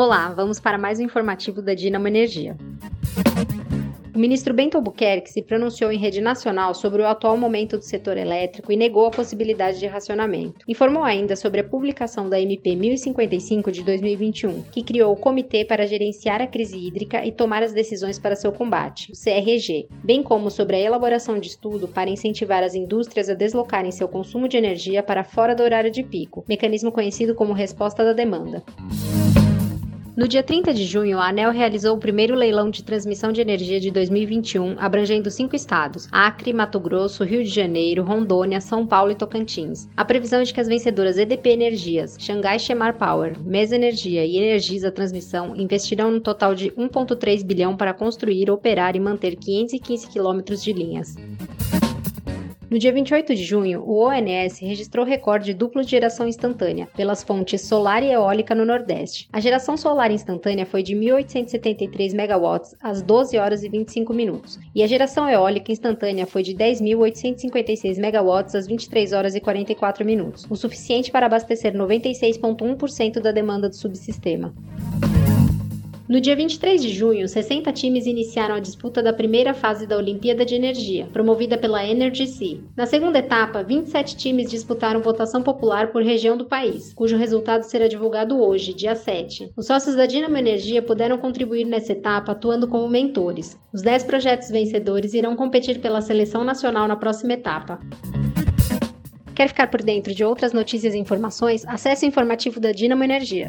Olá, vamos para mais um informativo da Dinamo Energia. O ministro Bento Albuquerque se pronunciou em rede nacional sobre o atual momento do setor elétrico e negou a possibilidade de racionamento. Informou ainda sobre a publicação da MP 1055 de 2021, que criou o Comitê para Gerenciar a Crise Hídrica e Tomar as Decisões para seu Combate, o CRG, bem como sobre a elaboração de estudo para incentivar as indústrias a deslocarem seu consumo de energia para fora do horário de pico, mecanismo conhecido como resposta da demanda. No dia 30 de junho, a ANEL realizou o primeiro leilão de transmissão de energia de 2021, abrangendo cinco estados: Acre, Mato Grosso, Rio de Janeiro, Rondônia, São Paulo e Tocantins. A previsão é de que as vencedoras EDP Energias, Xangai Shemar Power, Mesa Energia e Energisa Transmissão investirão um total de 1,3 bilhão para construir, operar e manter 515 quilômetros de linhas. No dia 28 de junho, o ONS registrou recorde duplo de geração instantânea pelas fontes solar e eólica no Nordeste. A geração solar instantânea foi de 1.873 megawatts às 12 horas e 25 minutos, e a geração eólica instantânea foi de 10.856 megawatts às 23 horas e 44 minutos, o suficiente para abastecer 96,1% da demanda do subsistema. No dia 23 de junho, 60 times iniciaram a disputa da primeira fase da Olimpíada de Energia, promovida pela Energy Sea. Na segunda etapa, 27 times disputaram votação popular por região do país, cujo resultado será divulgado hoje, dia 7. Os sócios da Dinamo Energia puderam contribuir nessa etapa atuando como mentores. Os 10 projetos vencedores irão competir pela seleção nacional na próxima etapa. Quer ficar por dentro de outras notícias e informações? Acesse o informativo da Dinamo Energia.